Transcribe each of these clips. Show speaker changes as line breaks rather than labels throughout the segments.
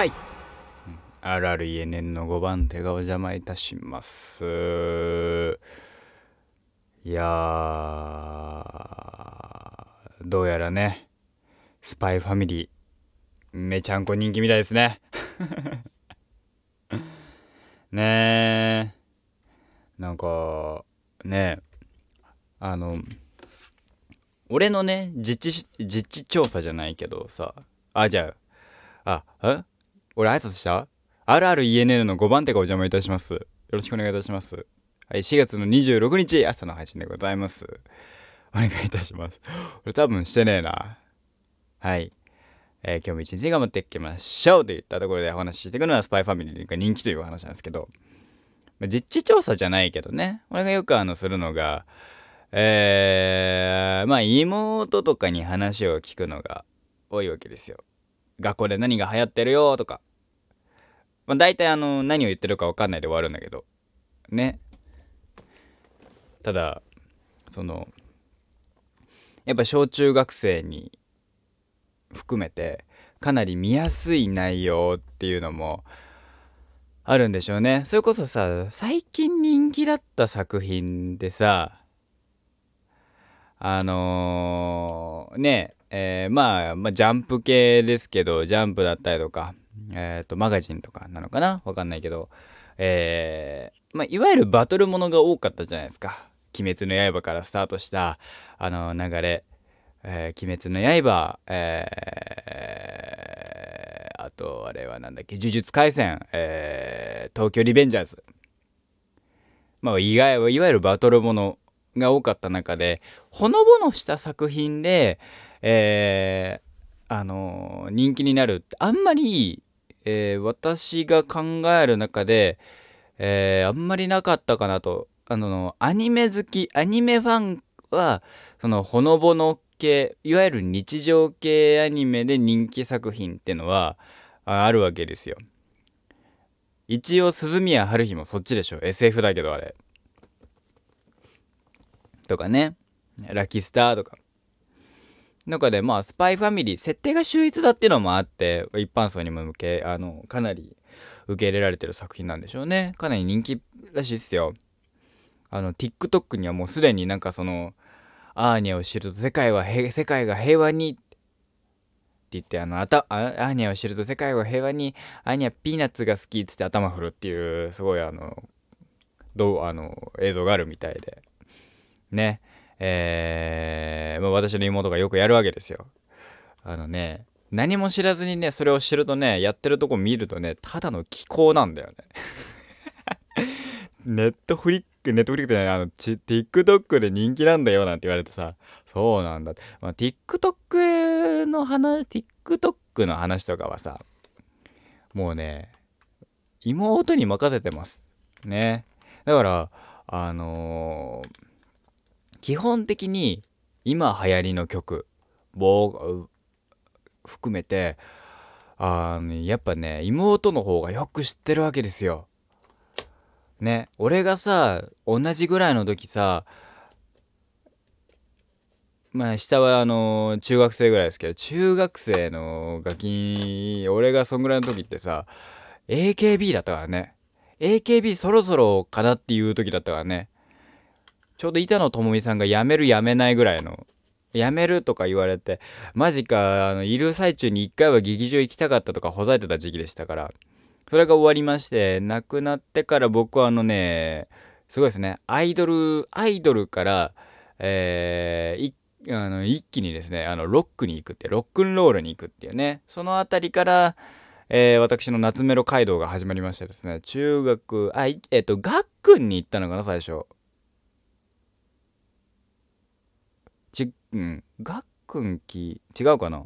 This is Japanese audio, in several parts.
はい。RRENN の5番手がお邪魔いたします。いやどうやらねスパイファミリーめちゃんこ人気みたいですね。ねえ。なんかねあの俺のね実地実地調査じゃないけどさ。あじゃああえ？俺挨拶した ?RRENN の5番手がお邪魔いたします。よろしくお願いいたします。はい4月の26日朝の配信でございます。お願いいたします。俺多分してねえな。はい。えー、今日も一日頑張っていきましょうといったところでお話ししていくのはスパイファミリーが人気というお話なんですけど、まあ、実地調査じゃないけどね、俺がよくあのするのが、えー、まあ妹とかに話を聞くのが多いわけですよ。学校で何が流行ってるよとか。まあ大体あの何を言ってるか分かんないで終わるんだけど。ね。ただ、その、やっぱ小中学生に含めてかなり見やすい内容っていうのもあるんでしょうねそれこそさ最近人気だった作品でさあのー、ねえー、まあ、まあ、ジャンプ系ですけどジャンプだったりとかえっ、ー、とマガジンとかなのかな？わかんないけど。えー、まあいわゆるバトルものが多かったじゃないですか「鬼滅の刃」からスタートしたあの流れ。えー、鬼滅の刃、えー、あと、あれはなんだっけ、呪術廻戦、えー、東京リベンジャーズ。まあ、いわいわゆるバトルものが多かった中で、ほのぼのした作品で、えー、あのー、人気になるってあんまり、えー、私が考える中で、えー、あんまりなかったかなと。あの、アニメ好き、アニメファンは、そのほのぼの系いわゆる日常系アニメで人気作品ってのはあるわけですよ。一応鈴宮春日もそっちでしょ。SF だけどあれ。とかね。ラッキースターとか。中でまあスパイファミリー設定が秀逸だっていうのもあって一般層にも向けあのかなり受け入れられてる作品なんでしょうね。かなり人気らしいっすよ。あの TikTok にはもうすでになんかそのアーニャを知ると世界は世界が平和にって言ってあのあたアーニャを知ると世界は平和にアーニャピーナッツが好きっつって頭振るっていうすごいあのどうあの映像があるみたいで。ね。えー、まあ、私の妹がよくやるわけですよあのね何も知らずにねそれを知るとねやってるとこ見るとねただの奇行なんだよね ネットフリック、ネットフリックじゃない、あの、TikTok で人気なんだよなんて言われてさ、そうなんだ。まあ、TikTok の話、TikTok の話とかはさ、もうね、妹に任せてます。ね。だから、あのー、基本的に今流行りの曲を含めて、あの、やっぱね、妹の方がよく知ってるわけですよ。ね俺がさ同じぐらいの時さまあ下はあの中学生ぐらいですけど中学生のガキ俺がそんぐらいの時ってさ AKB だったからね AKB そろそろかなっていう時だったからねちょうど板野友美さんが辞める辞めないぐらいの辞めるとか言われてマジかあのいる最中に一回は劇場行きたかったとかほざいてた時期でしたからそれが終わりまして、亡くなってから僕はあのね、すごいですね、アイドル、アイドルから、えー、あの一気にですね、あのロックに行くって、ロックンロールに行くっていうね、その辺りから、えー、私の夏メロ街道が始まりましてですね、中学、あ、えっ、ー、と、学訓に行ったのかな、最初。ち、うん、学訓期、違うかな？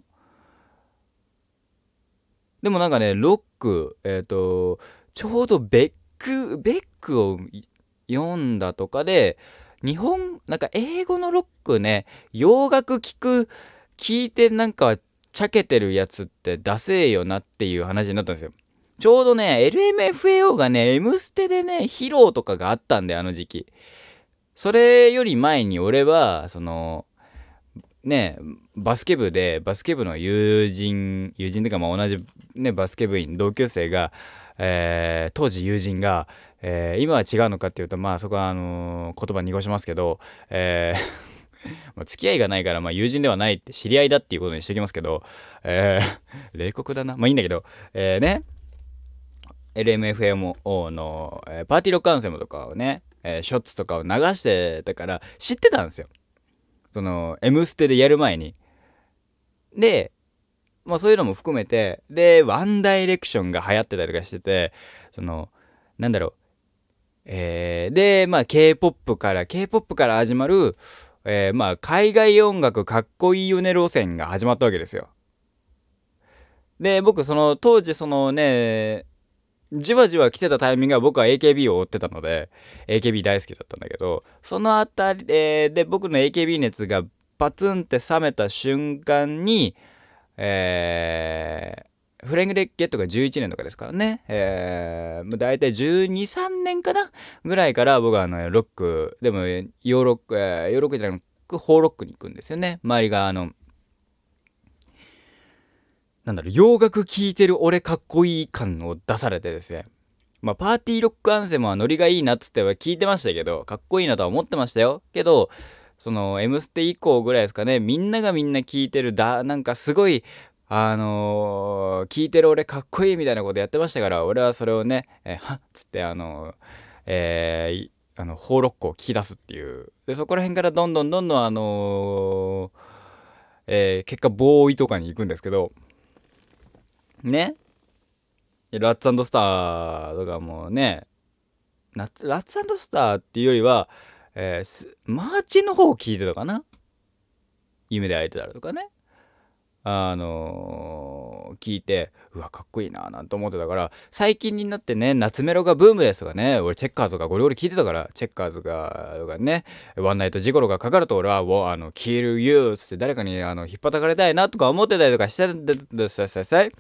でもなんかね、ロック、えっ、ー、と、ちょうどベック、ベックを読んだとかで、日本、なんか英語のロックね、洋楽聴く、聞いてなんか、ちゃけてるやつってダセえよなっていう話になったんですよ。ちょうどね、LMFAO がね、M ステでね、披露とかがあったんで、あの時期。それより前に俺は、その、ねバスケ部でバスケ部の友人友人というかまあ同じ、ね、バスケ部員同級生が、えー、当時友人が、えー、今は違うのかっていうとまあそこはあのー、言葉濁しますけど、えー まあ、付き合いがないから、まあ、友人ではないって知り合いだっていうことにしておきますけど、えー、冷酷だな。まあいいんだけど、えー、ね、LMFMO の、えー、パーティーロックアンセムとかをね、えー、ショッツとかを流してたから知ってたんですよ。その、M ステでやる前に。で、まあそういうのも含めて、で、ワンダイレクションが流行ってたりとかしてて、その、なんだろう、えー、で、まあ K-POP から、K-POP から始まる、えー、まあ海外音楽かっこいいよね路線が始まったわけですよ。で、僕その当時そのね、じわじわ来てたタイミングは僕は AKB を追ってたので、AKB 大好きだったんだけど、そのあたりで、で僕の AKB 熱がパツンって冷めた瞬間に、えー、フレングレッゲットが11年とかですからね、えー、大体12、3年かな？ぐらいから僕はあの、ロック、でも、ヨーロック、えー、ヨーロックじゃなく、ホーロックに行くんですよね。周りがあの、なんだろう、洋楽聴いてる俺かっこいい感を出されてですね。まあ、パーティーロックアンセムはノリがいいなっつっては聞いてましたけど、かっこいいなとは思ってましたよ。けど、その、M ステ以降ぐらいですかね、みんながみんな聞いてる、だ、なんかすごい、あのー、聞いてる俺かっこいいみたいなことやってましたから、俺はそれをね、え、はっつって、あのー、えー、あの、ホーロックを聞き出すっていう。で、そこら辺からどんどんどんどん、あのー、えー、結果、ボーイとかに行くんですけど、ね。ラッツスターとかもね。ラッツスターっていうよりは、えー、マーチンの方を聞いてたかな。夢で会えてたらとかね。あのー、聞いてうわかっこいいななんて思ってたから最近になってね夏メロがブームですとかね。俺チェッカーズがゴリゴリ聞いてたからチェッカーズがとかねワンナイトジゴロがかかると俺は「あのキルユー」っつって誰かにあの引っ叩かれたいなとか思ってたりとかしてたんですさい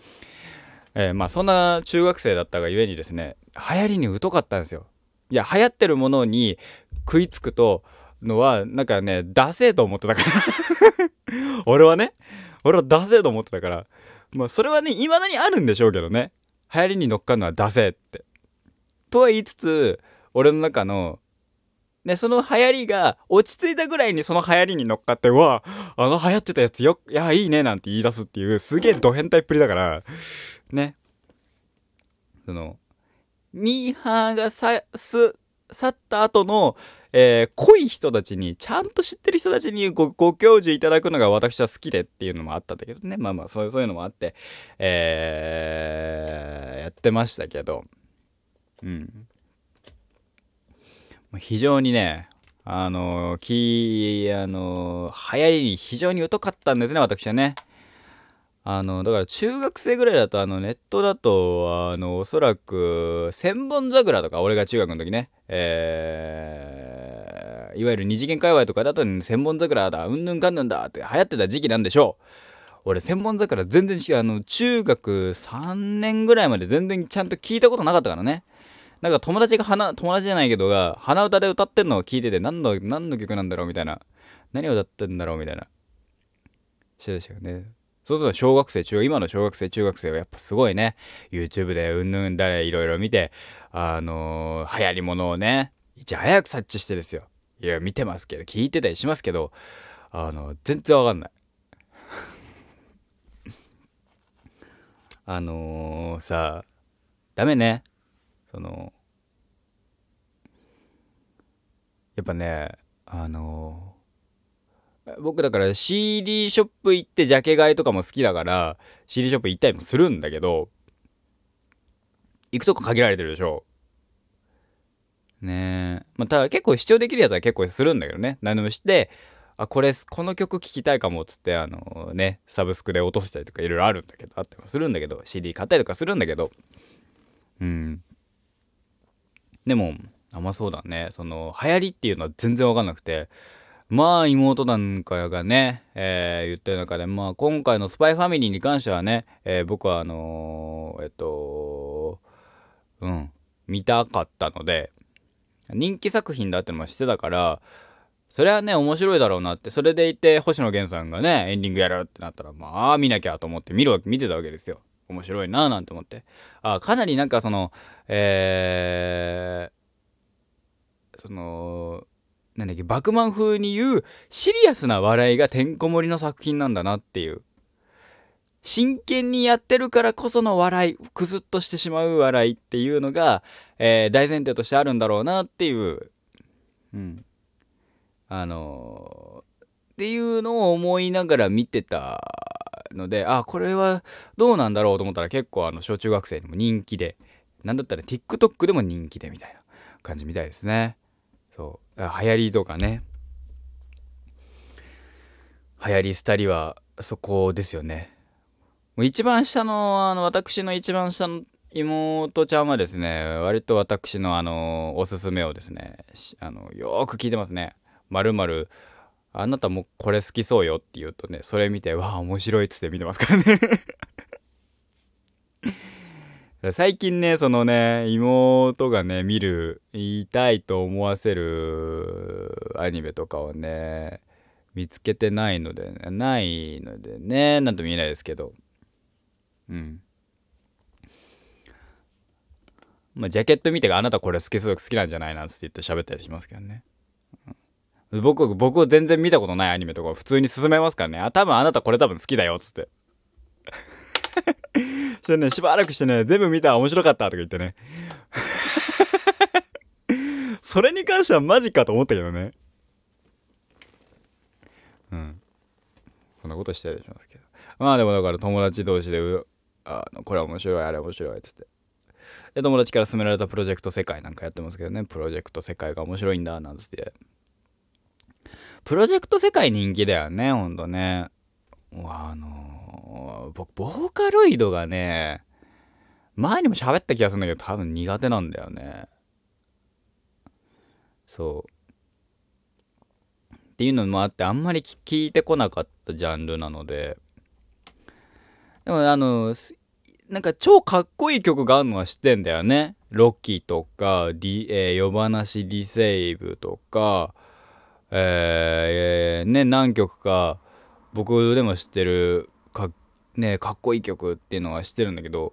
えー、まあそんな中学生だったがゆえにですね流行りに疎かったんですよ。いや流行ってるものに食いつくとのはなんかねダセえと思ってたから。俺はね俺はダセえと思ってたから。まあそれはね未だにあるんでしょうけどね。流行りに乗っかるのはダセえって。とは言いつつ俺の中ので、その流行りが落ち着いたぐらいにその流行りに乗っかって、うわ、あの流行ってたやつよ、いや、いいね、なんて言い出すっていう、すげえド変態っぷりだから、ね。その、ミーハーがさ、す、去った後の、えー、濃い人たちに、ちゃんと知ってる人たちにごご教授いただくのが私は好きでっていうのもあったんだけどね。まあまあ、そういうのもあって、えー、やってましたけど、うん。非常にね、あの、き、あの、流行りに非常に疎かったんですね、私はね。あの、だから中学生ぐらいだと、あの、ネットだと、あの、おそらく、千本桜とか、俺が中学の時ね、えー、いわゆる二次元界隈とかだと、千本桜だ、うんぬんかんぬんだって流行ってた時期なんでしょう。俺、千本桜全然違う。あの、中学3年ぐらいまで全然ちゃんと聞いたことなかったからね。なんか友達が花、友達じゃないけどが、鼻歌で歌ってんのを聞いてて、何の、何の曲なんだろうみたいな。何を歌ってんだろうみたいな。してたしよね。そうすると小学生、中、今の小学生、中学生はやっぱすごいね。YouTube でうんぬんだれいろいろ見て、あのー、流行りものをね、いち早く察知してですよ。いや、見てますけど、聞いてたりしますけど、あの、全然わかんない。あのー、さ、ダメね。そのやっぱねあの僕だから CD ショップ行ってジャケ買いとかも好きだから CD ショップ行ったりもするんだけど行くとこ限られてるでしょ。ねえ。まあただ結構視聴できるやつは結構するんだけどね。何でもしてあこれこの曲聴きたいかもっつってあのねサブスクで落としたりとかいろいろあるんだけどあってもするんだけど CD 買ったりとかするんだけど。うん。でも、あ、まそうだね。その、流行りっていうのは全然わかんなくて、まあ妹なんかがね、えー、言ってる中で、まあ今回のスパイファミリーに関してはね、えー、僕はあのー、えっと、うん、見たかったので、人気作品だってのもしてたから、それはね面白いだろうなってそれでいて星野源さんがねエンディングやるってなったらまあ見なきゃと思って見るわけ見てたわけですよ。面白いななんて思って。あかなりなんかそのえー、そのなんだっけバクマン風に言うシリアスな笑いがてんこ盛りの作品なんだなっていう。真剣にやってるからこその笑いクスッとしてしまう笑いっていうのが、えー、大前提としてあるんだろうなっていう。うん。あのー、っていうのを思いながら見てたのであこれはどうなんだろうと思ったら結構あの小中学生にも人気でなんだったら TikTok でも人気でみたいな感じみたいですね。そう。流行りとかね。流行り廃りはそこですよね。もう一番下のあの私の一番下の妹ちゃんはですね割と私のあのおすすめをですねあのよく聞いてますね。まるまるあなたもこれ好きそうよって言うとねそれ見てわあ面白いっつって見てますからね。最近ねそのね妹がね見る言いたいと思わせるアニメとかをね見つけてないので、ね、ないのでねなんとも言えないですけどうんまあ、ジャケット見てあなたこれ好きそう好きなんじゃないなんつって言って喋ったりしますけどね。僕、僕全然見たことないアニメとか普通に進めますからね。あ、多分あなたこれ多分好きだよっつって。してね、しばらくしてね、全部見たら面白かったとか言ってね。それに関してはマジかと思ったけどね。うん。そんなことしてたりしますけど。まあでもだから友達同士であのこれ面白いあれ面白いっつってで友達から勧められたプロジェクト世界なんかやってますけどねプロジェクト世界が面白いんだなんつってプロジェクト世界人気だよねほんとねあの僕ボーカロイドがね前にも喋った気がするんだけど多分苦手なんだよね。そう。っていうのもあってあんまり聞いてこなかったジャンルなので。でもあのなんか超かっこいい曲があるのは知ってんだよね。ロッキーとか、D えー、夜話ディセイブとか、えー、ね、何曲か僕でも知ってる,、ね、かっこいい曲っていうのは知ってるんだけど、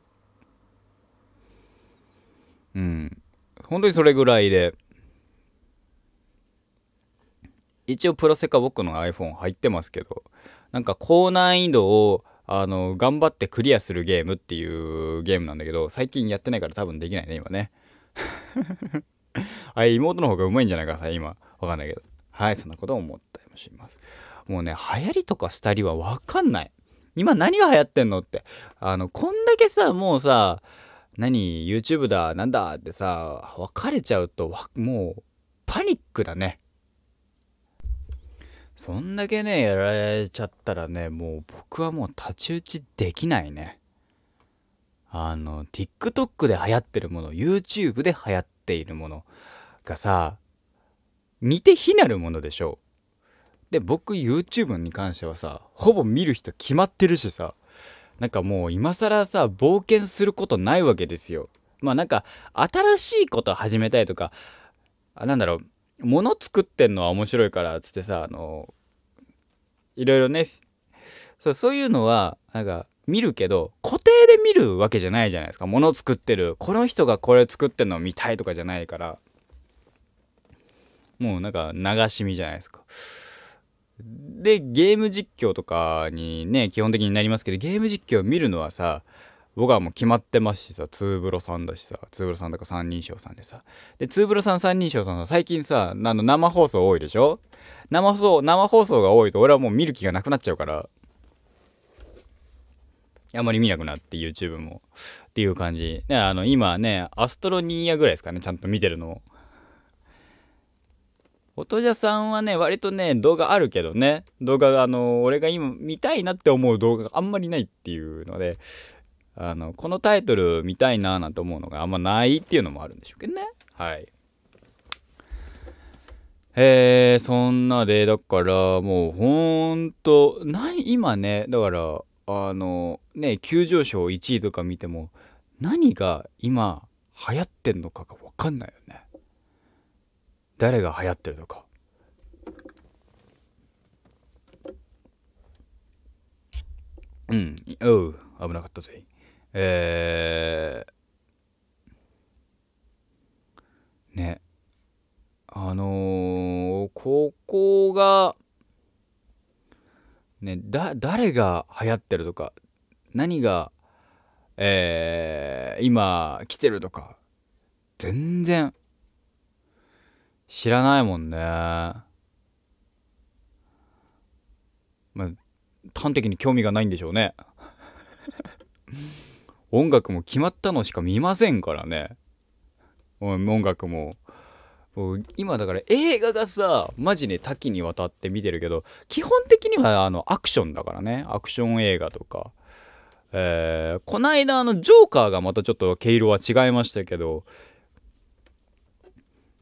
うん。本当にそれぐらいで、一応プロセカ僕の iPhone 入ってますけど、なんか高難易度をあの頑張ってクリアするゲームっていうゲームなんだけど最近やってないから多分できないね今ね。あ妹の方がうまいんじゃないかさ今。わかんないけど。はいそんなことを思ったりもします。もうね流行りとか廃りはわかんない。今何が流行ってんのって。あのこんだけさもうさ何 YouTube だなんだってさ別れちゃうともうパニックだね。そんだけねやられちゃったらねもう僕はもう太刀打ちできないね。あの TikTok で流行ってるもの YouTube で流行っているものがさ似て非なるものでしょ。うで僕 YouTube に関してはさほぼ見る人決まってるしさなんかもう今更さ冒険することないわけですよ。まあなんか新しいこと始めたいとかあなんだろう物作ってんのは面白いからっつってさあのいろいろね。そうそういうのはなんか見るけど固定で見るわけじゃないじゃないですか。物作ってるこの人がこれ作ってんのを見たいとかじゃないから。もうなんか流し見じゃないですか。でゲーム実況とかにね基本的になりますけどゲーム実況を見るのはさ僕はもう決まってますしさ、ツーブロさんだしさ、ツーブロさんとか三人称さんでさ。で、ツーブロさん三人称さんは最近さ、あの生放送多いでしょ？生放送、生放送が多いと俺はもう見る気がなくなっちゃうから、あんまり見なくなって YouTube も。っていう感じ。ね、あの、今ね、アストロニーヤぐらいですかね、ちゃんと見てるの。音じゃさんはね、割とね、動画あるけどね、動画が、あの、俺が今見たいなって思う動画があんまりないっていうので、あのこのタイトル見たいななんて思うのがあんまないっていうのもあるんでしょうけどね。はい。えー、そんなでだからもうほんと何今ねだからあのね急上昇1位とか見ても何が今流行ってんのかが分かんないよね。誰が流行ってるとか。うん。おう。危なかったぜ。えー、ね。あのー、ここがねだ誰が流行ってるとか何がえー、今来てるとか全然知らないもんね。まあ端的に興味がないんでしょうね。音楽も決まったのしか見ませんからね。音楽も。今だから映画がさマジで多岐にわたって見てるけど基本的にはあのアクションだからね。アクション映画とか。えー、こないだあのジョーカーがまたちょっと毛色は違いましたけど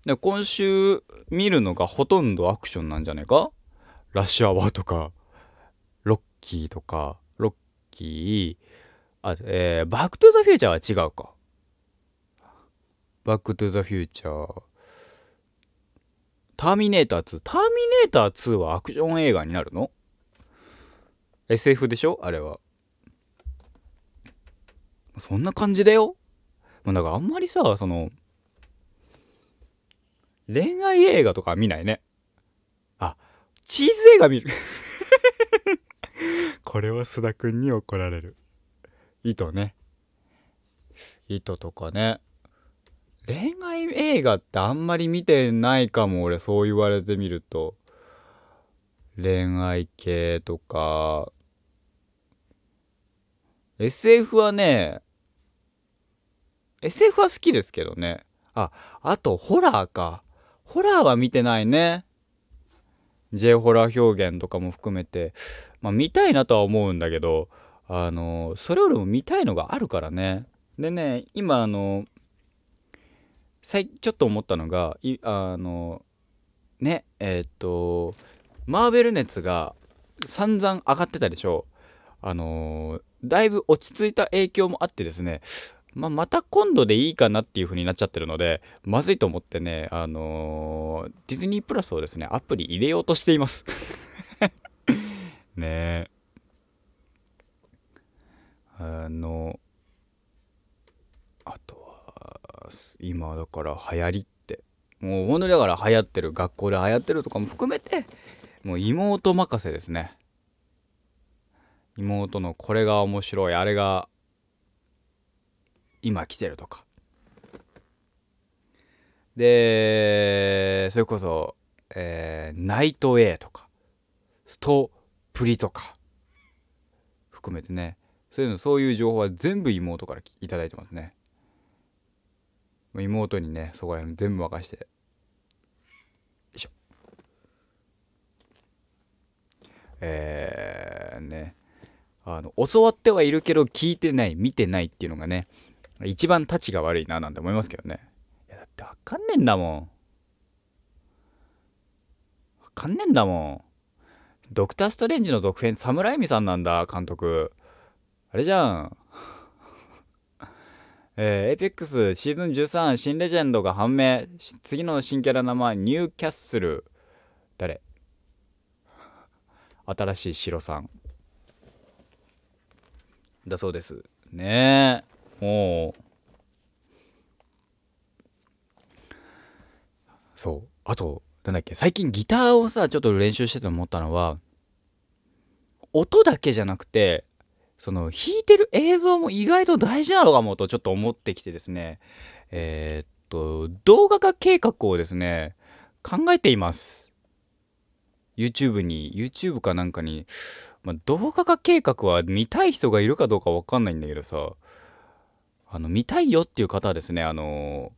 で今週見るのがほとんどアクションなんじゃないか？ラッシュアワーとかロッキーとかロッキーあえー、バックトゥザフューチャーは違うか。バックトゥザフューチャー。ターミネーター2ターミネーター2はアクション映画になるの？SF でしょ？あれは。そんな感じだよ。まあ、だからあんまりさ、その、恋愛映画とか見ないね。あ、チーズ映画見る。これは須田くんに怒られる。糸ね。糸とかね。恋愛映画ってあんまり見てないかも、俺、そう言われてみると。恋愛系とか。SF はね、SF は好きですけどね。あ、あとホラーか。ホラーは見てないね。J ホラー表現とかも含めて、まあ見たいなとは思うんだけど、あの、それよりも見たいのがあるからね。でね、今あの、最ちょっと思ったのが、いあの、ね、えー、っと、マーベル熱が散々上がってたでしょ。あのだいぶ落ち着いた影響もあってですね、まあ、また今度でいいかなっていう風になっちゃってるので、まずいと思ってね、あのー、ディズニープラスをですね、アプリ入れようとしていますねえ。あの、あとは、今だから流行りって、もう本当にだから流行ってる、学校で流行ってるとかも含めて、もう妹任せですね。妹のこれが面白い、あれが今来てるとか。でそれこそ、えー、ナイト A とかストプリとか含めてねそういうのそういう情報は全部妹から頂いてますね。妹にねそこら辺全部任して。よいしょ。えー、ねあの教わってはいるけど聞いてない見てないっていうのがね一番たちが悪いななんて思いますけどね。いやだってわかんねえんだもん。わかんねえんだもん。ドクター・ストレンジの続編、サム・ライミさんなんだ、監督。あれじゃん。えー、エイペックスシーズン13新レジェンドが判明。次の新キャラ名前、ニューキャッスル。誰？新しい城さん。だそうです。ねえ。おそう。あとなんだっけ最近ギターをさちょっと練習してて思ったのは音だけじゃなくてその弾いてる映像も意外と大事なのかもとちょっと思ってきてですね。えー、っと動画化計画をですね考えています。YouTube に YouTube かなんかに、まあ、動画化計画は見たい人がいるかどうかわかんないんだけどさ。あの、見たいよっていう方はですね、あの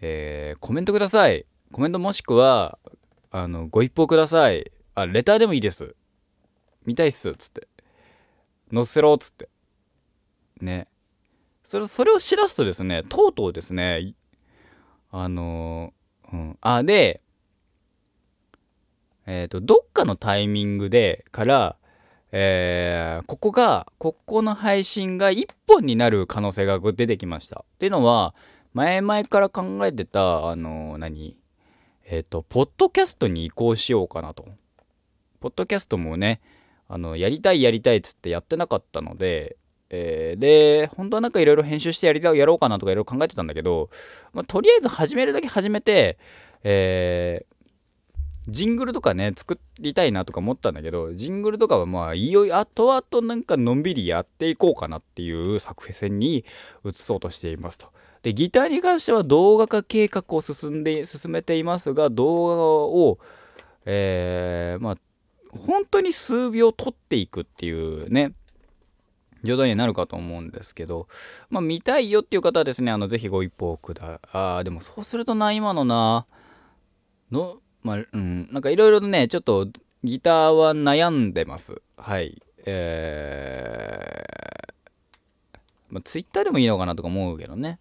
えー、コメントください。コメントもしくは、あの、ご一報ください。あ、レターでもいいです。見たいっす。つって。載せろ。つって。ね。それ、それを知らすとですね、とうとうですね、あのうん。あ、で、えっ、ー、と、どっかのタイミングで、から、えー、ここが、ここの配信が1本になる可能性が出てきました。っていうのは、前々から考えてた、あのー、何？えっ、ー、と、ポッドキャストに移行しようかなと。ポッドキャストもね、あのやりたいやりたいっつってやってなかったので、えー、で本当はなんかいろいろ編集してやりたやろうかなとかいろいろ考えてたんだけど、まあ、とりあえず始めるだけ始めて、えージングルとかね、作りたいなとか思ったんだけど、ジングルとかはまあ、いよいよ後々なんかのんびりやっていこうかなっていう作戦に移そうとしていますと。で、ギターに関しては動画化計画を進んで、進めていますが、動画を、えー、まあ、本当に数秒撮っていくっていうね、状態になるかと思うんですけど、まあ、見たいよっていう方はですね、あの、ぜひご一報くだ、あでもそうするとな、今のな、の、まあ、うん、なんかいろいろね、ちょっとギターは悩んでます。はい。えー、まあ、ツイッターでもいいのかなとか思うけどね。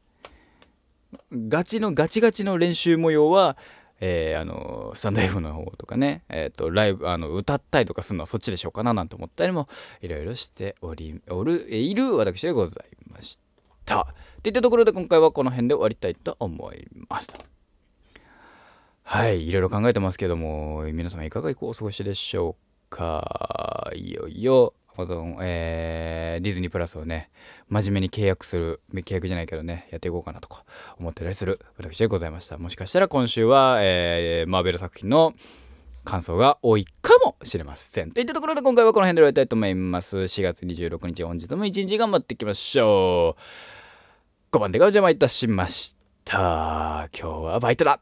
ガチのガチガチの練習模様は、えー、あのスタンド F の方とかね、えっ、ー、とライブあの歌ったりとかするのはそっちでしょうかななんて思ったりもいろいろしておりおるいる私でございました。っていったところで今回はこの辺で終わりたいと思います。はい、いろいろ考えてますけども、皆様いかがお過ごしでしょうか？いよいよ、えー、ディズニープラスをね、真面目に契約する、契約じゃないけどね、やっていこうかなとか思ってたりする私でございました。もしかしたら今週は、えー、マーベル作品の感想が多いかもしれません。といったところで今回はこの辺で終わりたいと思います。4月26日本日も一日頑張っていきましょう。5番手がお邪魔いたしました。今日はバイトだ